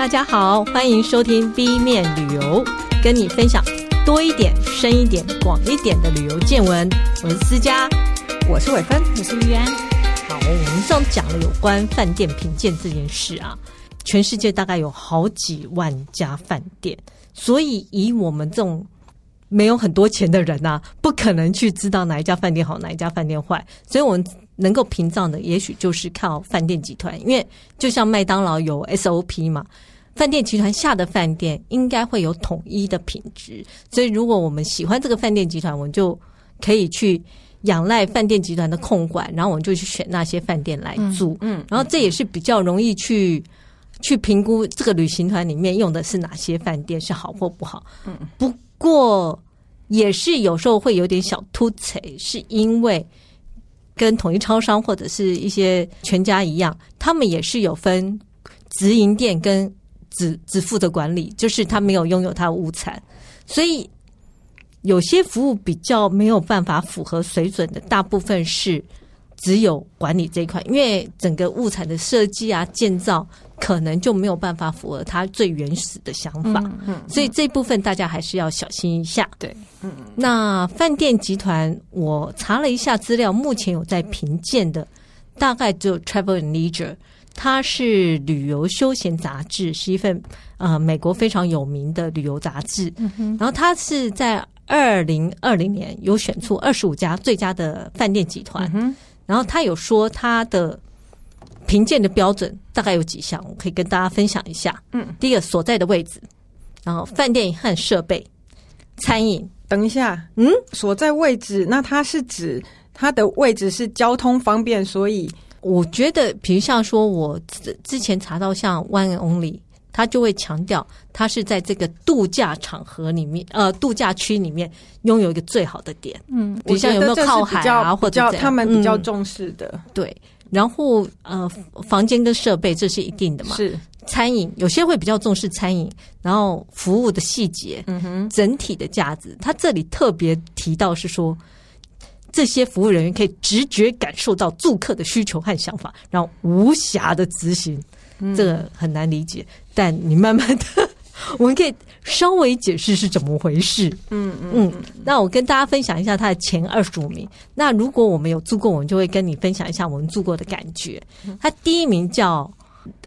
大家好，欢迎收听 B 面旅游，跟你分享多一点、深一点、广一点的旅游见闻。我是思佳，我是伟芬，我是玉安。好，我们上次讲了有关饭店评鉴这件事啊，全世界大概有好几万家饭店，所以以我们这种没有很多钱的人呐、啊，不可能去知道哪一家饭店好，哪一家饭店坏，所以我们。能够屏障的，也许就是靠饭店集团，因为就像麦当劳有 SOP 嘛，饭店集团下的饭店应该会有统一的品质，所以如果我们喜欢这个饭店集团，我们就可以去仰赖饭店集团的控管，然后我们就去选那些饭店来住，嗯，然后这也是比较容易去去评估这个旅行团里面用的是哪些饭店是好或不好，嗯，不过也是有时候会有点小凸槌，是因为。跟统一超商或者是一些全家一样，他们也是有分直营店跟只只负责管理，就是他没有拥有他的物产，所以有些服务比较没有办法符合水准的，大部分是只有管理这一块，因为整个物产的设计啊、建造。可能就没有办法符合他最原始的想法，嗯嗯，所以这部分大家还是要小心一下。对，嗯，那饭店集团我查了一下资料，目前有在评鉴的大概只有 Travel and Leisure，它是旅游休闲杂志，是一份呃美国非常有名的旅游杂志。嗯，然后它是在二零二零年有选出二十五家最佳的饭店集团，嗯，然后他有说他的。评鉴的标准大概有几项，我可以跟大家分享一下。嗯，第一个所在的位置，然后饭店和设备、餐饮。等一下，嗯，所在位置，那它是指它的位置是交通方便，所以我觉得，比如像说我之之前查到像 One Only，他就会强调它是在这个度假场合里面，呃，度假区里面拥有一个最好的点。嗯，比如像有没有靠海啊，或者他们比较重视的，嗯、对。然后呃，房间跟设备这是一定的嘛？是餐饮有些会比较重视餐饮，然后服务的细节，嗯哼，整体的价值。他这里特别提到是说，这些服务人员可以直觉感受到住客的需求和想法，然后无暇的执行。这个很难理解，但你慢慢的。我们可以稍微解释是怎么回事。嗯嗯嗯。那我跟大家分享一下它的前二十五名。那如果我们有住过，我们就会跟你分享一下我们住过的感觉。它第一名叫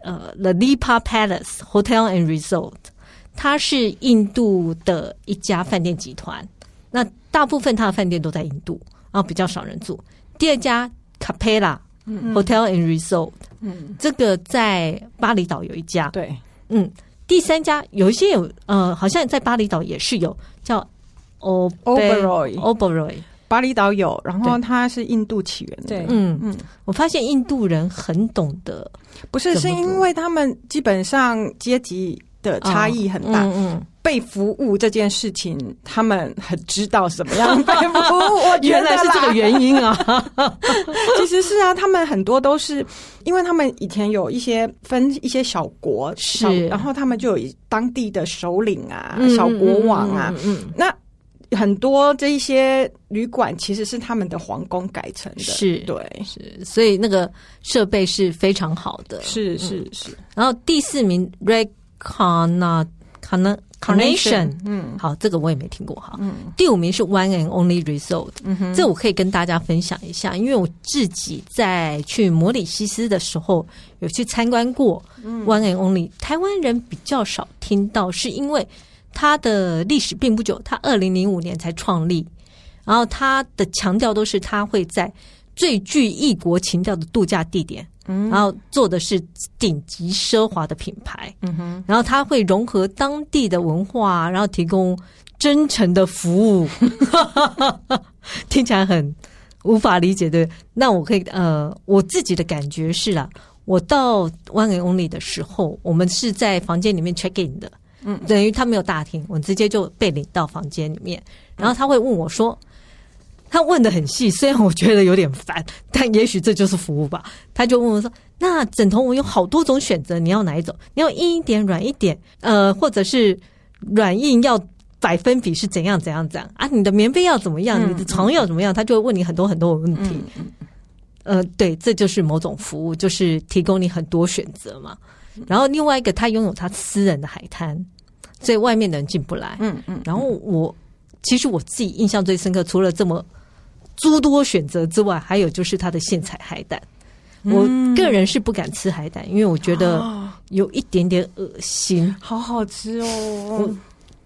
呃 The Lipa Palace Hotel and Resort，它是印度的一家饭店集团。那大部分它的饭店都在印度，然后比较少人住。第二家 Capella Hotel and Resort，嗯，这个在巴厘岛有一家。对，嗯。第三家有一些有呃，好像在巴厘岛也是有叫 Oberoi Oberoi，巴厘岛有，然后它是印度起源的。对，嗯。嗯，我发现印度人很懂得，不是是因为他们基本上阶级的差异很大。哦、嗯。嗯被服务这件事情，他们很知道什么样被服务。我原来是这个原因啊！其实是啊，他们很多都是因为他们以前有一些分一些小国，是，然后他们就有当地的首领啊、嗯、小国王啊。嗯，嗯，嗯，那很多这一些旅馆其实是他们的皇宫改成的，是对，是，所以那个设备是非常好的。是是是。然后第四名，Red Carna Carna。Carnation，嗯，好，这个我也没听过哈。嗯，第五名是 One and Only Result，嗯哼，这我可以跟大家分享一下，因为我自己在去摩里西斯的时候有去参观过 One and Only，台湾人比较少听到，是因为它的历史并不久，它二零零五年才创立，然后它的强调都是它会在最具异国情调的度假地点。嗯，然后做的是顶级奢华的品牌，嗯哼，然后它会融合当地的文化，然后提供真诚的服务，听起来很无法理解，对？那我可以，呃，我自己的感觉是啦，我到 One and Only 的时候，我们是在房间里面 check in 的，嗯，等于他没有大厅，我直接就被领到房间里面，然后他会问我说。他问的很细，虽然我觉得有点烦，但也许这就是服务吧。他就问我说：“那枕头我有好多种选择，你要哪一种？你要硬一点、软一点，呃，或者是软硬要百分比是怎样、怎样、怎样啊？你的棉被要怎么样？你的床要怎么样？”他就会问你很多很多的问题。呃，对，这就是某种服务，就是提供你很多选择嘛。然后另外一个，他拥有他私人的海滩，所以外面的人进不来。嗯嗯。然后我其实我自己印象最深刻，除了这么诸多选择之外，还有就是它的现采海胆。我个人是不敢吃海胆，因为我觉得有一点点恶心。好好吃哦！我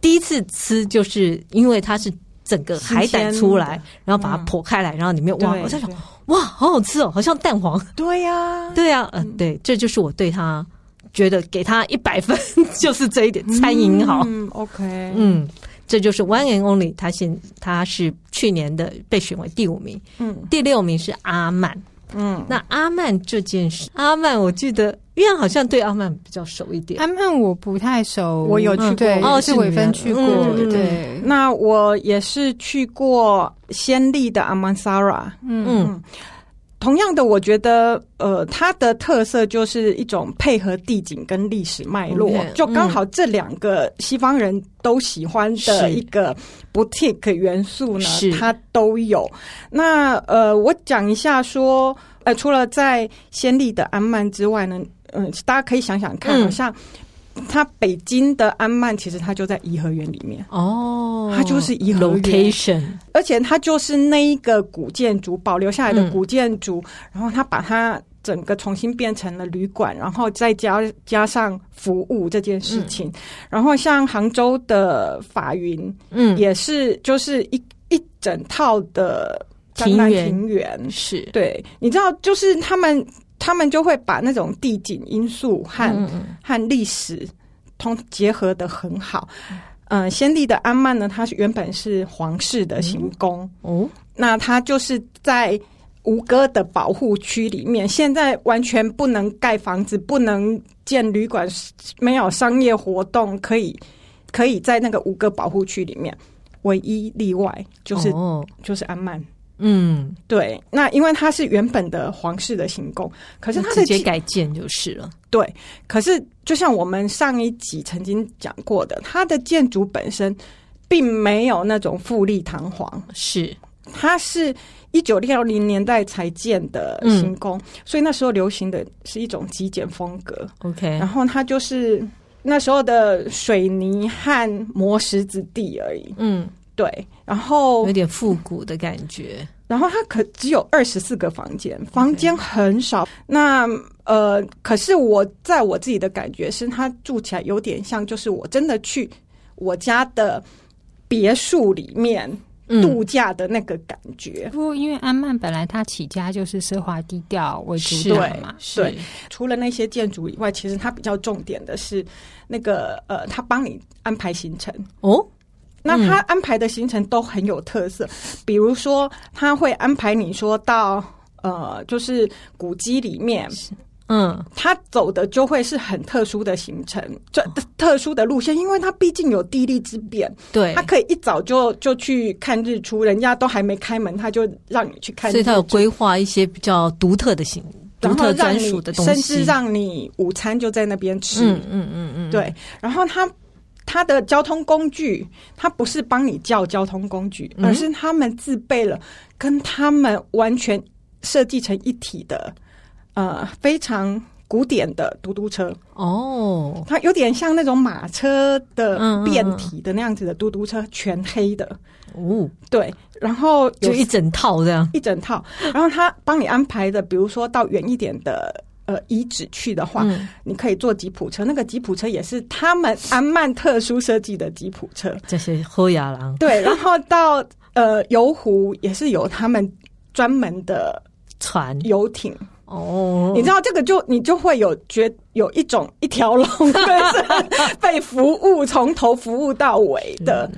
第一次吃就是因为它是整个海胆出来，然后把它剖开来，然后里面哇，我在想哇，好好吃哦，好像蛋黄。对呀，对呀，嗯，对，这就是我对它。觉得给它一百分 就是这一点，餐饮好。嗯，OK，嗯，这就是 One and Only，他现他是去年的被选为第五名，嗯，第六名是阿曼，嗯，那阿曼这件事，阿曼我记得，因为好像对阿曼比较熟一点，阿曼我不太熟，我有去过，对哦，是伟芬去过，对，那我也是去过先例的阿曼萨拉，嗯。同样的，我觉得，呃，它的特色就是一种配合地景跟历史脉络，Okay, 就刚好这两个西方人都喜欢的一个 boutique 元素呢，它都有。那呃，我讲一下说，呃，除了在先例的安曼之外呢，嗯、呃，大家可以想想看，好像。它北京的安曼其实它就在颐和园里面。哦，它就是颐和园，Location，而且它就是那一个古建筑保留下来的古建筑，嗯、然后它把它整个重新变成了旅馆，然后再加加上服务这件事情，嗯、然后像杭州的法云，嗯，也是就是一一整套的庭园，庭园。是。对，你知道，就是他们。他们就会把那种地景因素和、嗯、和历史通结合的很好。嗯、呃，暹粒的安曼呢，它是原本是皇室的行宫、嗯、哦，那它就是在吴哥的保护区里面，现在完全不能盖房子，不能建旅馆，没有商业活动，可以可以在那个吴哥保护区里面，唯一例外就是、哦、就是安曼。嗯，对，那因为它是原本的皇室的行宫，可是它直接改建就是了。对，可是就像我们上一集曾经讲过的，它的建筑本身并没有那种富丽堂皇，是它是一九六零年代才建的行宫，嗯、所以那时候流行的是一种极简风格。OK，然后它就是那时候的水泥和磨石子地而已。嗯。对，然后有点复古的感觉。然后它可只有二十四个房间，房间很少。那呃，可是我在我自己的感觉是，它住起来有点像，就是我真的去我家的别墅里面度假的那个感觉。不过，因为安曼本来它起家就是奢华低调为主的嘛，是对。除了那些建筑以外，其实它比较重点的是那个呃，它帮你安排行程哦。那他安排的行程都很有特色，嗯、比如说他会安排你说到呃，就是古迹里面，嗯，他走的就会是很特殊的行程，这特殊的路线，因为他毕竟有地利之便，对，他可以一早就就去看日出，人家都还没开门，他就让你去看日出，所以他有规划一些比较独特的行，独特专属的东西，甚至让你午餐就在那边吃，嗯嗯嗯嗯，对，然后他。他的交通工具，他不是帮你叫交通工具，而是他们自备了跟他们完全设计成一体的，呃，非常古典的嘟嘟车。哦，它有点像那种马车的变体的那样子的嘟嘟车，全黑的。哦，对，然后就一整套这样，一整套。然后他帮你安排的，比如说到远一点的。呃，遗址去的话，嗯、你可以坐吉普车。那个吉普车也是他们安曼特殊设计的吉普车。这些后亚郎对，然后到呃游湖也是有他们专门的船游艇哦。你知道这个就你就会有觉有一种一条龙 被服务从头服务到尾的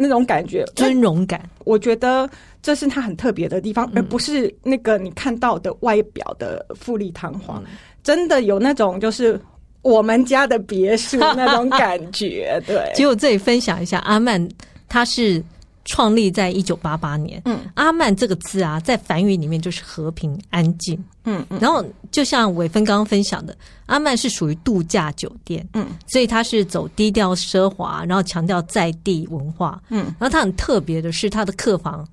那种感觉，尊荣感。我觉得。这是他很特别的地方，而不是那个你看到的外表的富丽堂皇，嗯、真的有那种就是我们家的别墅那种感觉。对，其实我这里分享一下，阿曼他是创立在一九八八年。嗯，阿曼这个字啊，在梵语里面就是和平安静。嗯嗯，然后就像伟芬刚刚分享的，阿曼是属于度假酒店。嗯，所以它是走低调奢华，然后强调在地文化。嗯，然后它很特别的是，它的客房。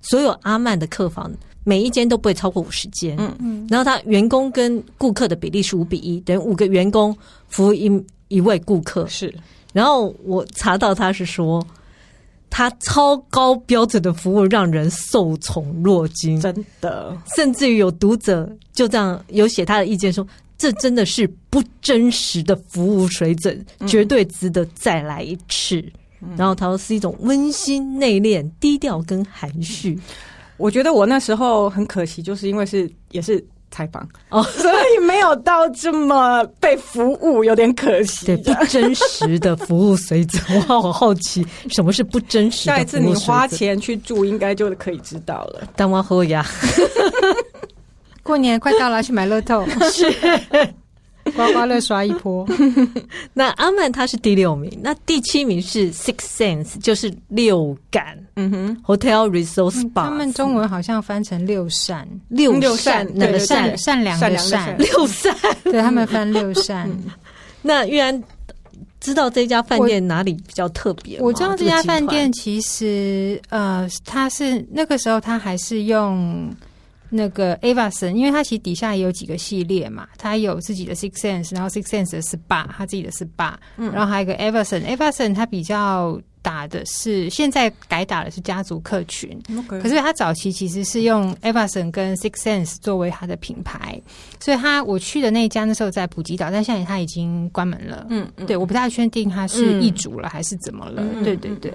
所有阿曼的客房每一间都不会超过五十间。嗯嗯，然后他员工跟顾客的比例是五比一，等于五个员工服务一一位顾客。是，然后我查到他是说，他超高标准的服务让人受宠若惊，真的。甚至于有读者就这样有写他的意见说，这真的是不真实的服务水准，嗯、绝对值得再来一次。然后他说是一种温馨、内敛、低调跟含蓄。我觉得我那时候很可惜，就是因为是也是采访哦，所以没有到这么被服务，有点可惜。对，不真实的服务水准，我好好奇 什么是不真实的。下一次你花钱去住，应该就可以知道了。当我喝呀，过年快到了，去买乐透。是。刮刮乐刷一波，那阿曼他是第六名，那第七名是 Six Sense，就是六感。嗯哼，Hotel Resort Spa，他们中文好像翻成六善，六善哪个善？善良的善，六善。对他们翻六善。那玉安知道这家饭店哪里比较特别？我知道这家饭店其实呃，他是那个时候他还是用。那个 Averson，因为它其实底下也有几个系列嘛，它有自己的 Six Sense，然后 Six Sense 的 SPA，它自己的 SPA，嗯，然后还有一个 Averson，Averson 它比较。打的是现在改打的是家族客群.可是他早期其实是用 Everson 跟 Six Sense 作为他的品牌，所以他我去的那一家那时候在普吉岛，但现在他已经关门了。嗯，嗯对，我不太确定他是易主了还是怎么了。嗯、对对对，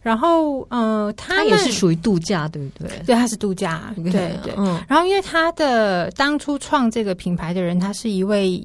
然后呃，他也是属于度假，对不对？对，他是度假，对对。嗯，然后因为他的当初创这个品牌的人，他是一位。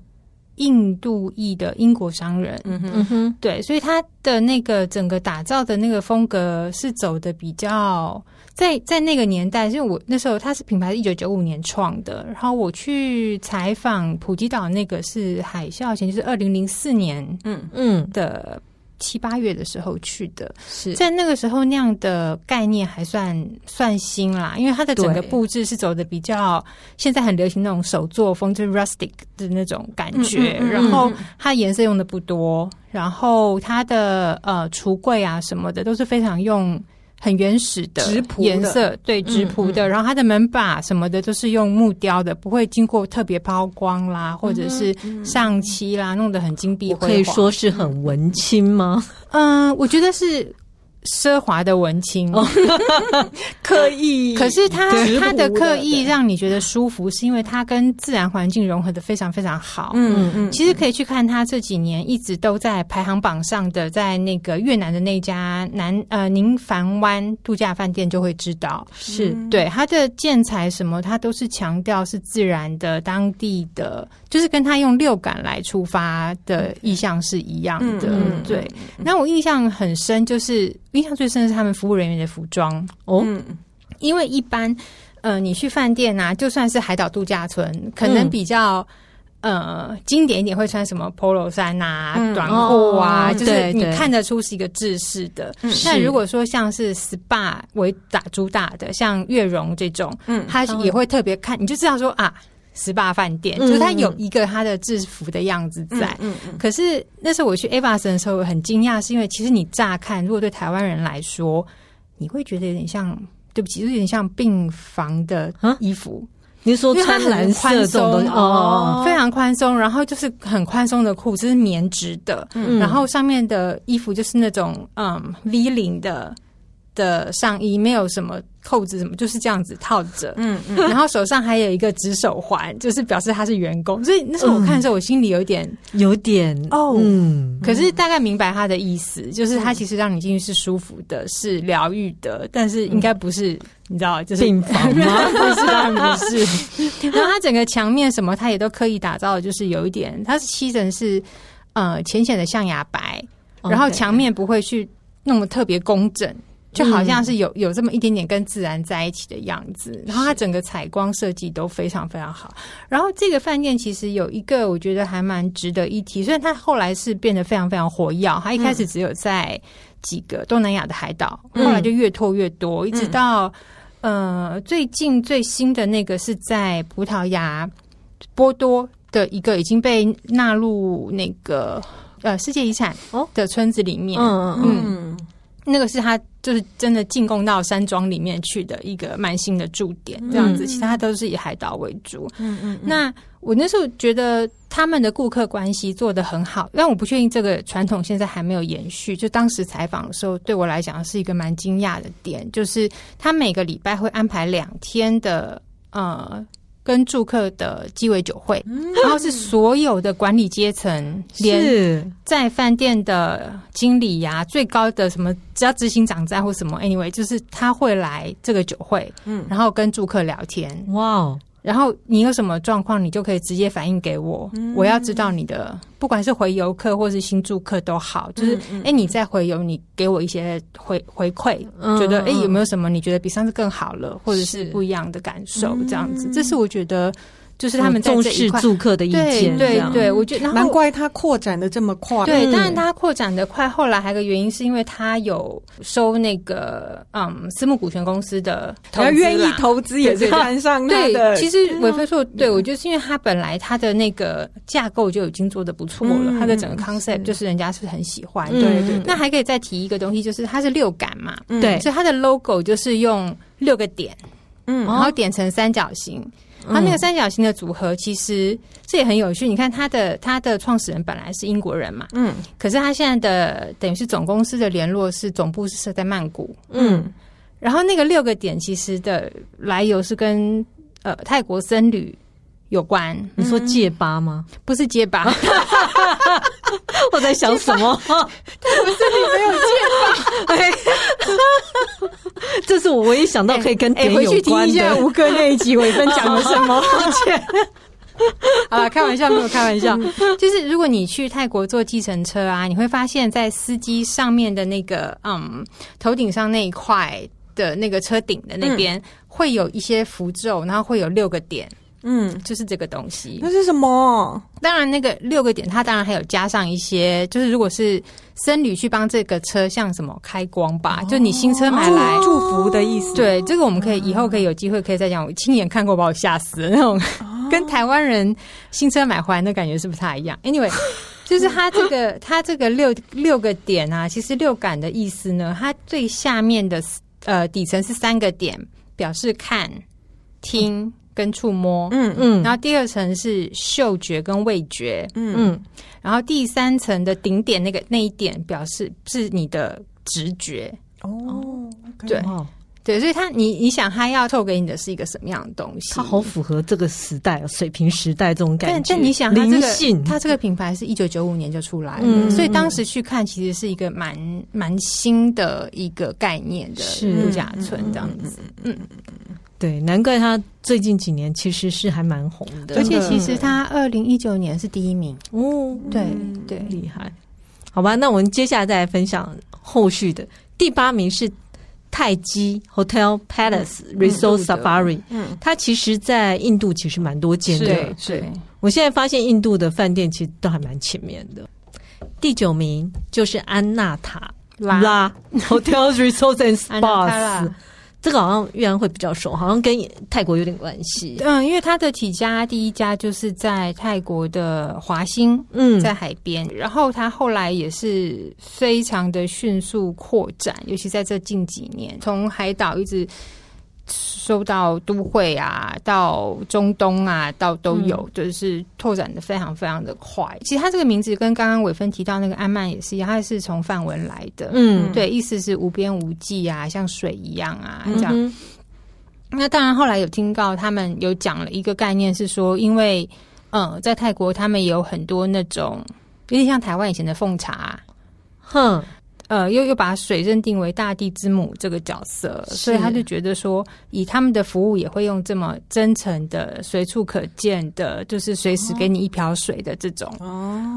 印度裔的英国商人，嗯哼，对，所以他的那个整个打造的那个风格是走的比较在在那个年代，因为我那时候他是品牌是一九九五年创的，然后我去采访普吉岛那个是海啸前，就是二零零四年，嗯。嗯。的。七八月的时候去的，是在那个时候那样的概念还算算新啦，因为它的整个布置是走的比较现在很流行那种手作风，就是 rustic 的那种感觉。嗯嗯嗯、然后它颜色用的不多，然后它的呃橱柜啊什么的都是非常用。很原始的颜色，对，直朴的。然后它的门把什么的都是用木雕的，不会经过特别抛光啦，或者是上漆啦，弄得很金碧辉煌。可以说是很文青吗？嗯，我觉得是。奢华的文青，刻意，可是他他的。刻意让你觉得舒服，是因为他跟自然环境融合的非常非常好。嗯嗯，其实可以去看他这几年一直都在排行榜上的，在那个越南的那家南呃宁凡湾度假饭店就会知道，是。对他的建材什么，他都是强调是自然的、当地的，就是跟他用六感来出发的意向是一样的。对，那我印象很深就是。印象最深的是他们服务人员的服装。哦，嗯、因为一般呃，你去饭店啊，就算是海岛度假村，可能比较、嗯、呃经典一点，会穿什么 polo 衫啊、嗯、短裤啊，哦、就是你看得出是一个制式的。那如果说像是 SPA 为打主打的，像悦榕这种，嗯，他也会特别看，你就知道说啊。SPA 饭店，就是它有一个它的制服的样子在。嗯嗯嗯、可是那时候我去 Everson 的时候，我很惊讶，是因为其实你乍看，如果对台湾人来说，你会觉得有点像，对不起，有点像病房的衣服。你说穿蓝色这种东西哦，非常宽松，然后就是很宽松的裤，就是棉质的，嗯、然后上面的衣服就是那种嗯 V 领的。的上衣没有什么扣子，什么就是这样子套着，嗯嗯，然后手上还有一个纸手环，就是表示他是员工。所以那时候我看的时候，我心里有点有点哦，嗯，可是大概明白他的意思，就是他其实让你进去是舒服的，是疗愈的，但是应该不是你知道，就是病房吗？不是，当然不是。然后他整个墙面什么，他也都刻意打造的，就是有一点，它是漆成是呃浅浅的象牙白，然后墙面不会去弄得特别工整。就好像是有有这么一点点跟自然在一起的样子，然后它整个采光设计都非常非常好。然后这个饭店其实有一个我觉得还蛮值得一提，虽然它后来是变得非常非常活跃，它一开始只有在几个东南亚的海岛，后来就越拓越多，一直到呃最近最新的那个是在葡萄牙波多的一个已经被纳入那个呃世界遗产的村子里面，嗯。嗯。那个是他就是真的进贡到山庄里面去的一个蛮新的驻点，这样子，其他都是以海岛为主。嗯嗯。那我那时候觉得他们的顾客关系做得很好，但我不确定这个传统现在还没有延续。就当时采访的时候，对我来讲是一个蛮惊讶的点，就是他每个礼拜会安排两天的呃。跟住客的鸡尾酒会，然后是所有的管理阶层，连在饭店的经理呀、啊，最高的什么，只要执行长在或什么，anyway，就是他会来这个酒会，嗯，然后跟住客聊天，哇。然后你有什么状况，你就可以直接反映给我。嗯、我要知道你的，不管是回游客或是新住客都好，就是哎、嗯嗯，你在回游，你给我一些回回馈，嗯、觉得哎有没有什么你觉得比上次更好了，或者是不一样的感受，这样子，这是我觉得。就是他们在这一块重视住客的意见，对对对，我觉得难怪他扩展的这么快。对，当然他扩展的快，后来还有个原因是因为他有收那个嗯私募股权公司的投资，愿意投资也是看上他的。对，其实伟飞说，对我就是因为他本来他的那个架构就已经做的不错了，他的整个 concept 就是人家是很喜欢。对对，那还可以再提一个东西，就是它是六感嘛，对，所以它的 logo 就是用六个点，嗯，然后点成三角形。它那个三角形的组合，其实这也很有趣。你看，它的它的创始人本来是英国人嘛，嗯，可是他现在的等于是总公司的联络是总部是设在曼谷，嗯，然后那个六个点其实的来由是跟呃泰国僧侣有关。你说戒疤吗？不是戒疤，我在想什么？泰国僧侣没有戒疤。这是我唯一想到可以跟点有关的。回去听一下吴哥那一集伟芬讲了什么？抱歉，啊，开玩笑，没有开玩笑。就是如果你去泰国坐计程车啊，你会发现在司机上面的那个嗯头顶上那一块的那个车顶的那边，会有一些符咒，然后会有六个点。嗯，就是这个东西。那是什么？当然，那个六个点，它当然还有加上一些，就是如果是僧侣去帮这个车像什么开光吧，哦、就你新车买来祝福的意思。对，这个我们可以以后可以有机会可以再讲。我亲眼看过，把我吓死了那种，哦、跟台湾人新车买回来那感觉是不太一样。Anyway，就是它这个 它这个六六个点啊，其实六感的意思呢，它最下面的呃底层是三个点，表示看听。嗯跟触摸，嗯嗯，然后第二层是嗅觉跟味觉，嗯。嗯，然后第三层的顶点那个那一点表示是你的直觉，哦，对对，所以他你你想他要透给你的是一个什么样的东西？它好符合这个时代，水平时代这种感觉。但但你想，他这个它这个品牌是一九九五年就出来了，所以当时去看其实是一个蛮蛮新的一个概念的度假村这样子，嗯。对，难怪他最近几年其实是还蛮红的，而且其实他二零一九年是第一名哦，对对，厉害。好吧，那我们接下来再来分享后续的。第八名是泰姬 Hotel Palace Resort Safari，嗯，它其实在印度其实蛮多间的，对。我现在发现印度的饭店其实都还蛮前面的。第九名就是安纳 塔拉 Hotel Resort and Spas。这个好像越南会比较熟，好像跟泰国有点关系。嗯，因为它的起家第一家就是在泰国的华兴，嗯，在海边，然后它后来也是非常的迅速扩展，尤其在这近几年，从海岛一直。收到都会啊，到中东啊，到都有，嗯、就是拓展的非常非常的快。其实它这个名字跟刚刚伟芬提到那个安曼也是一样，它是从梵文来的。嗯，对，意思是无边无际啊，像水一样啊，这样。嗯、那当然，后来有听到他们有讲了一个概念，是说，因为嗯，在泰国他们也有很多那种有点像台湾以前的奉茶，哼。呃，又又把水认定为大地之母这个角色，所以他就觉得说，以他们的服务也会用这么真诚的、随处可见的，就是随时给你一瓢水的这种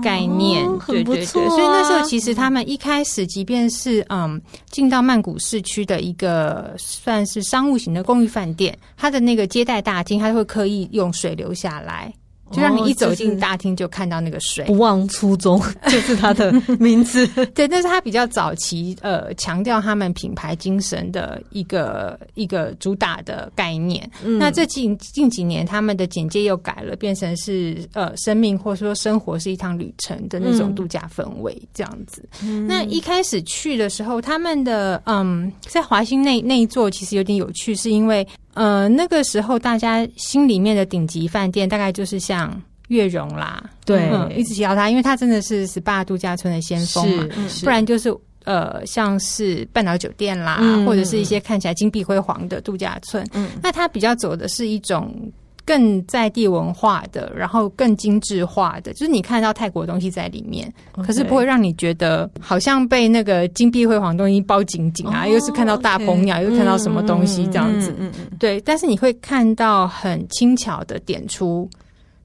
概念，哦、对对对。所以那时候其实他们一开始，即便是嗯进到曼谷市区的一个算是商务型的公寓饭店，他的那个接待大厅，他会刻意用水流下来。就让你一走进大厅就看到那个水。不忘初衷 就是它的名字，对，那是它比较早期，呃，强调他们品牌精神的一个一个主打的概念。嗯、那这近近几年，他们的简介又改了，变成是呃，生命或者说生活是一趟旅程的那种度假氛围这样子。嗯、那一开始去的时候，他们的嗯，在华兴那那一座其实有点有趣，是因为呃，那个时候大家心里面的顶级饭店大概就是像悦榕啦，对、嗯，一直提到它，因为它真的是 SPA 度假村的先锋。嘛，不然就是呃，像是半岛酒店啦，嗯、或者是一些看起来金碧辉煌的度假村。嗯，那它比较走的是一种。更在地文化的，然后更精致化的，就是你看到泰国的东西在里面.可是不会让你觉得好像被那个金碧辉煌东西包紧紧啊，oh, 又是看到大鹏鸟.又看到什么东西这样子，嗯嗯嗯、对。但是你会看到很轻巧的点出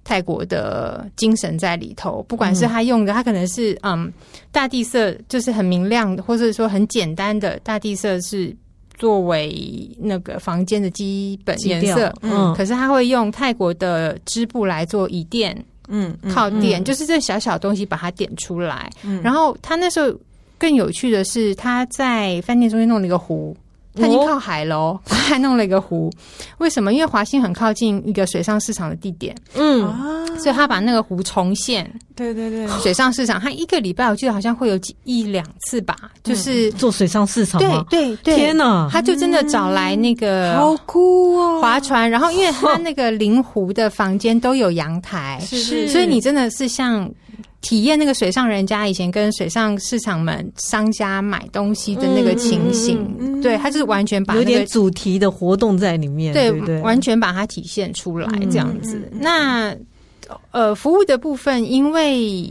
泰国的精神在里头，不管是他用的，他可能是嗯大地色，就是很明亮的，或者说很简单的大地色是。作为那个房间的基本颜色，嗯，可是他会用泰国的织布来做椅垫，嗯，靠垫，嗯、就是这小小东西把它点出来。嗯、然后他那时候更有趣的是，他在饭店中间弄了一个湖。他已经靠海喽，哦，还弄了一个湖。为什么？因为华兴很靠近一个水上市场的地点，嗯，所以他把那个湖重现。对对对，水上市场，他一个礼拜我记得好像会有几一两次吧，就是做水上市场。对对对，天哪！他就真的找来那个好酷哦，划船。然后，因为他那个 临湖的房间都有阳台，是，所以你真的是像。体验那个水上人家以前跟水上市场们商家买东西的那个情形，嗯嗯、对，他就是完全把、那个、有点主题的活动在里面，对，完全把它体现出来这样子。嗯、那呃，服务的部分，因为。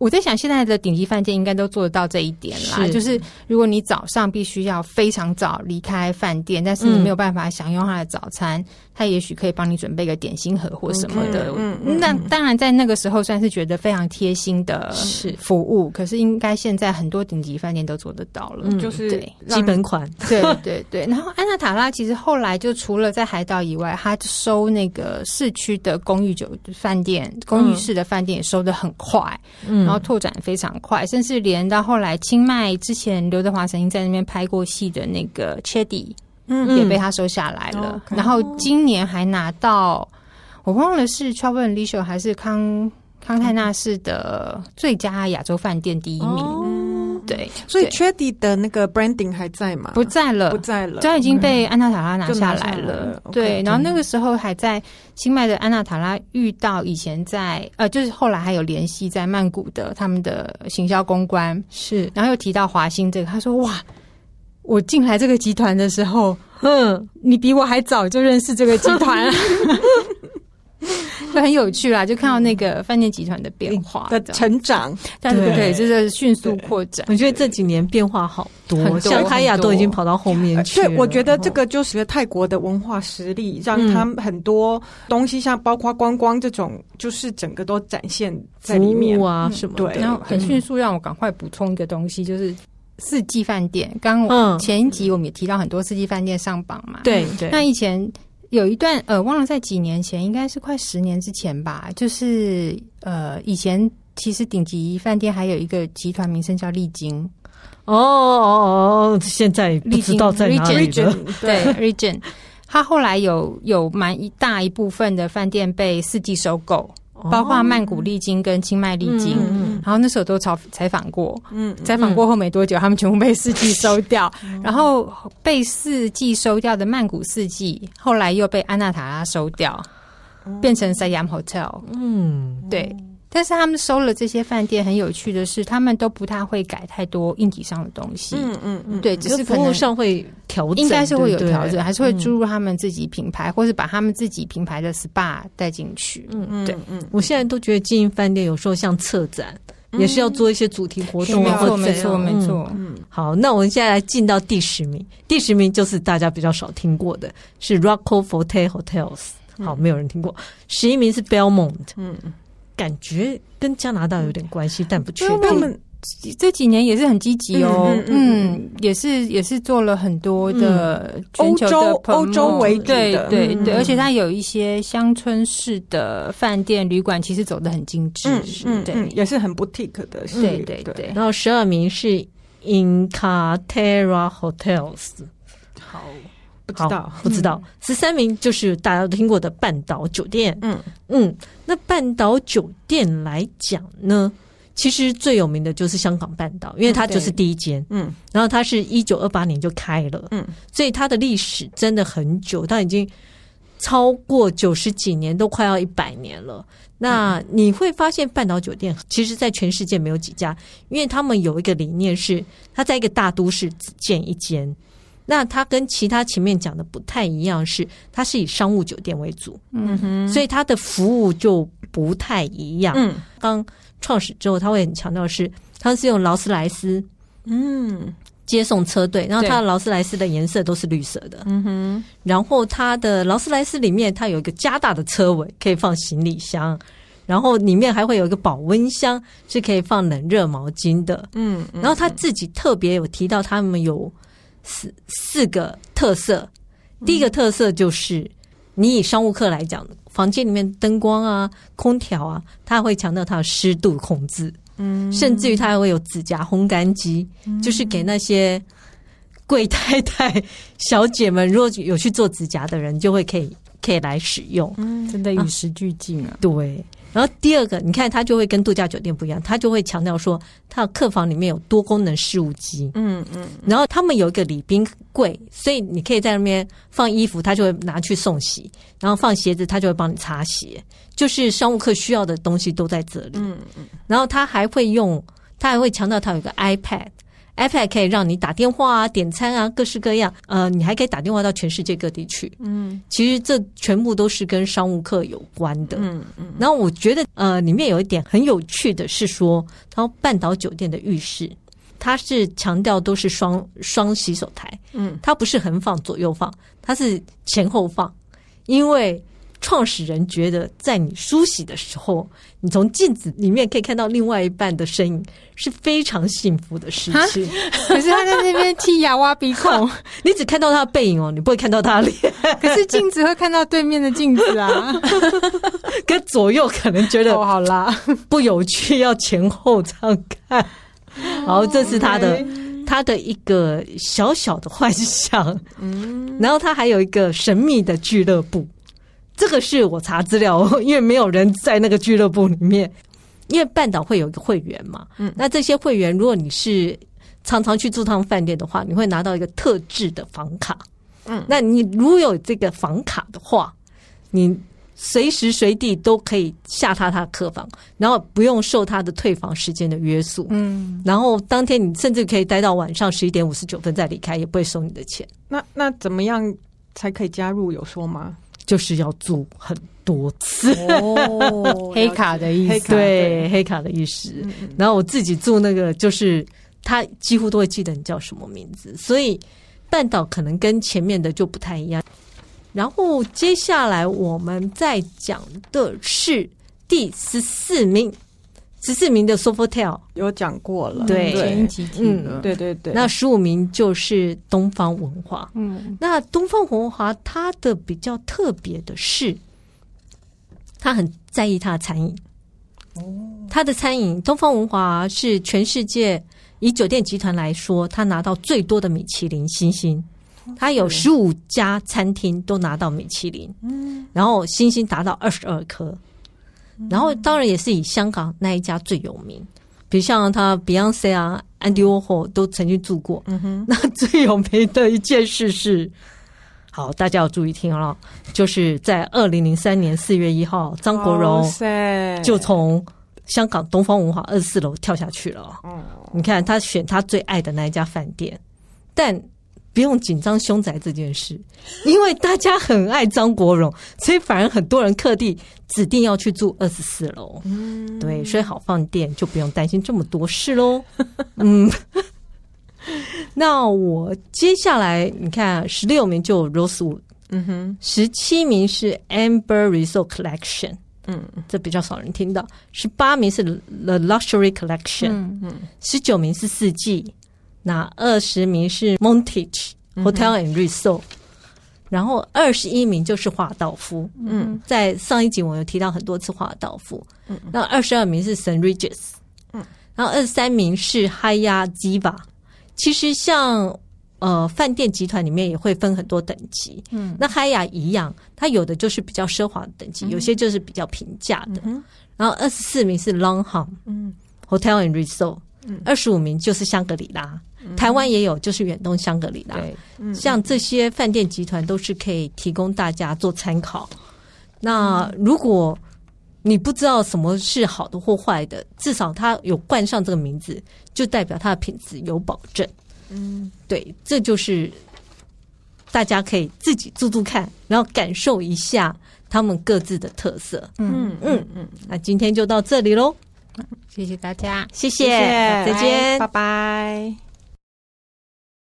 我在想，现在的顶级饭店应该都做得到这一点啦。是就是如果你早上必须要非常早离开饭店，但是你没有办法享用他的早餐，他、嗯、也许可以帮你准备个点心盒或什么的。嗯嗯、那当然，在那个时候算是觉得非常贴心的服务。是可是应该现在很多顶级饭店都做得到了，嗯、就是基本款。对对对。然后安娜塔拉其实后来就除了在海岛以外，他收那个市区的公寓酒饭店、公寓式的饭店也收的很快。嗯。然后拓展非常快，甚至连到后来，清迈之前刘德华曾经在那边拍过戏的那个 Chedi，嗯，也被他收下来了。嗯、然后今年还拿到，我忘了是 Travel + Leisure 还是康康泰纳仕的最佳亚洲饭店第一名。哦对，所以 Chedi 的那个 branding 还在吗？不在了，不在了，就已经被安娜塔拉拿下来了。对，然后那个时候还在新麦的安娜塔拉遇到以前在呃，就是后来还有联系在曼谷的他们的行销公关是，然后又提到华兴这个，他说哇，我进来这个集团的时候，嗯，你比我还早就认识这个集团。就 很有趣啦，就看到那个饭店集团的变化的成长，但对对，就是迅速扩展。我觉得这几年变化好多，像泰雅都已经跑到后面去。对，我觉得这个就是泰国的文化实力，让他们很多东西，像包括观光这种，就是整个都展现在里面啊什么。对，然后很迅速，让我赶快补充一个东西，就是四季饭店。刚刚前一集我们也提到很多四季饭店上榜嘛，对对。那以前。有一段呃，忘了在几年前，应该是快十年之前吧。就是呃，以前其实顶级饭店还有一个集团名称叫丽晶。哦哦哦，现在不知道在哪里了。对，Regent，它后来有有蛮一大一部分的饭店被四季收购。包括曼谷丽晶跟清迈丽晶，然后那时候都采采访过，嗯，采访过后没多久，他们全部被四季收掉，然后被四季收掉的曼谷四季，后来又被安娜塔拉收掉，变成 Siam Hotel，嗯，对。但是他们收了这些饭店，很有趣的是，他们都不太会改太多硬体上的东西。嗯嗯嗯，对，只是服务上会调整，应该是会有调整，还是会注入他们自己品牌，或是把他们自己品牌的 SPA 带进去。嗯嗯，对，嗯，我现在都觉得经营饭店有时候像策展，也是要做一些主题活动。没错，没错，没错。嗯，好，那我们现在来进到第十名，第十名就是大家比较少听过的，是 Roco Forte Hotels。好，没有人听过。十一名是 Belmond。嗯。感觉跟加拿大有点关系，但不确定。这几年也是很积极哦，嗯，嗯，嗯，嗯，也是也是做了很多的全球的欧洲为主的，对对对，而且它有一些乡村式的饭店旅馆，其实走的很精致，嗯，对，也是很 boutique 的，对对对。然后十二名是 Incaterra Hotels，好。不知道，不知道。十三名就是大家都听过的半岛酒店。嗯嗯，那半岛酒店来讲呢，其实最有名的就是香港半岛，因为它就是第一间。嗯，然后它是一九二八年就开了。嗯，所以它的历史真的很久，它已经超过九十几年，都快要一百年了。那你会发现，半岛酒店其实在全世界没有几家，因为他们有一个理念是，它在一个大都市只建一间。那它跟其他前面讲的不太一样，是它是以商务酒店为主，嗯哼，所以它的服务就不太一样。嗯，刚创始之后，他会很强调是，它是用劳斯莱斯，嗯，接送车队，然后它的劳斯莱斯的颜色都是绿色的，嗯哼，然后它的劳斯莱斯里面它有一个加大的车尾，可以放行李箱，然后里面还会有一个保温箱，是可以放冷热毛巾的，嗯，然后他自己特别有提到他们有。四四个特色，第一个特色就是，你以商务客来讲，房间里面灯光啊、空调啊，它会强调它的湿度控制，嗯，甚至于它还会有指甲烘干机，嗯，就是给那些贵太太、小姐们，如果有去做指甲的人，就会可以可以来使用，嗯，真的与时俱进啊，对。然后第二个，你看它就会跟度假酒店不一样，它就会强调说，它的客房里面有多功能事务机，嗯嗯，然后他们有一个礼宾柜，所以你可以在那边放衣服，他就会拿去送洗，然后放鞋子，他就会帮你擦鞋，就是商务客需要的东西都在这里，嗯嗯，然后他还会用，他还会强调他有一个 iPad。iPad 可以让你打电话啊、点餐啊，各式各样。呃，你还可以打电话到全世界各地去。嗯，其实这全部都是跟商务客有关的。嗯嗯。然后我觉得，呃，里面有一点很有趣的是说，然后半岛酒店的浴室，它是强调都是双双洗手台。嗯，它不是横放左右放，它是前后放，因为。创始人觉得，在你梳洗的时候，你从镜子里面可以看到另外一半的身影，是非常幸福的事情。可是他在那边剔牙、挖鼻孔，你只看到他的背影哦，你不会看到他的脸。可是镜子会看到对面的镜子啊，跟左右可能觉得哦，好啦，不有趣，要前后这样看。好，这是他的他的一个小小的幻想。嗯，然后他还有一个神秘的俱乐部。这个是我查资料，因为没有人在那个俱乐部里面。因为半岛会有一个会员嘛，嗯，那这些会员，如果你是常常去住趟饭店的话，你会拿到一个特制的房卡，嗯，那你如果有这个房卡的话，你随时随地都可以下榻他的客房，然后不用受他的退房时间的约束，嗯，然后当天你甚至可以待到晚上十一点五十九分再离开，也不会收你的钱。那那怎么样才可以加入？有说吗？就是要做很多次，哦、黑卡的意思，对，黑卡的意思。然后我自己做那个，就是他几乎都会记得你叫什么名字，所以半岛可能跟前面的就不太一样。然后接下来我们再讲的是第十四名。十四名的 Sofitel 有讲过了，对，前几集嗯，对对对。那十五名就是东方文化，嗯，那东方文化它的比较特别的是，他很在意他的餐饮，哦，他的餐饮，东方文化是全世界以酒店集团来说，他拿到最多的米其林星星，他有十五家餐厅都拿到米其林，嗯，然后星星达到二十二颗。然后当然也是以香港那一家最有名，比如像他 Beyonce 啊、Andy Warhol 都曾经住过。嗯哼，那最有名的一件事是，好，大家要注意听了，就是在二零零三年四月一号，张国荣就从香港东方文化二十四楼跳下去了。嗯，你看他选他最爱的那一家饭店，但。不用紧张凶宅这件事，因为大家很爱张国荣，所以反而很多人特地指定要去住二十四楼。嗯，对，所以好饭店就不用担心这么多事喽。嗯，那我接下来你看，十六名就 Rosewood，嗯哼，十七名是 Amber Resort Collection，嗯，这比较少人听到。十八名是 The Luxury Collection，嗯，十九名是四季，那二十名是 Montage Hotel and Resort，然后二十一名就是华道夫。嗯，在上一集我有提到很多次华道夫。嗯，那二十二名是 St. Regis，嗯，然后二十三名是 Hyatt Ziva。其实像。呃，饭店集团里面也会分很多等级。嗯，那海雅一样，它有的就是比较奢华的等级，嗯、有些就是比较平价的。嗯、然后二十四名是 Longham 嗯，Hotel and Resort，嗯，二十五名就是香格里拉。嗯、台湾也有，就是远东香格里拉。像这些饭店集团都是可以提供大家做参考。那如果你不知道什么是好的或坏的，至少它有冠上这个名字，就代表它的品质有保证。嗯，对，这就是大家可以自己住住看，然后感受一下他们各自的特色。嗯嗯嗯，那今天就到这里喽，谢谢大家，谢谢，谢谢再见，拜拜。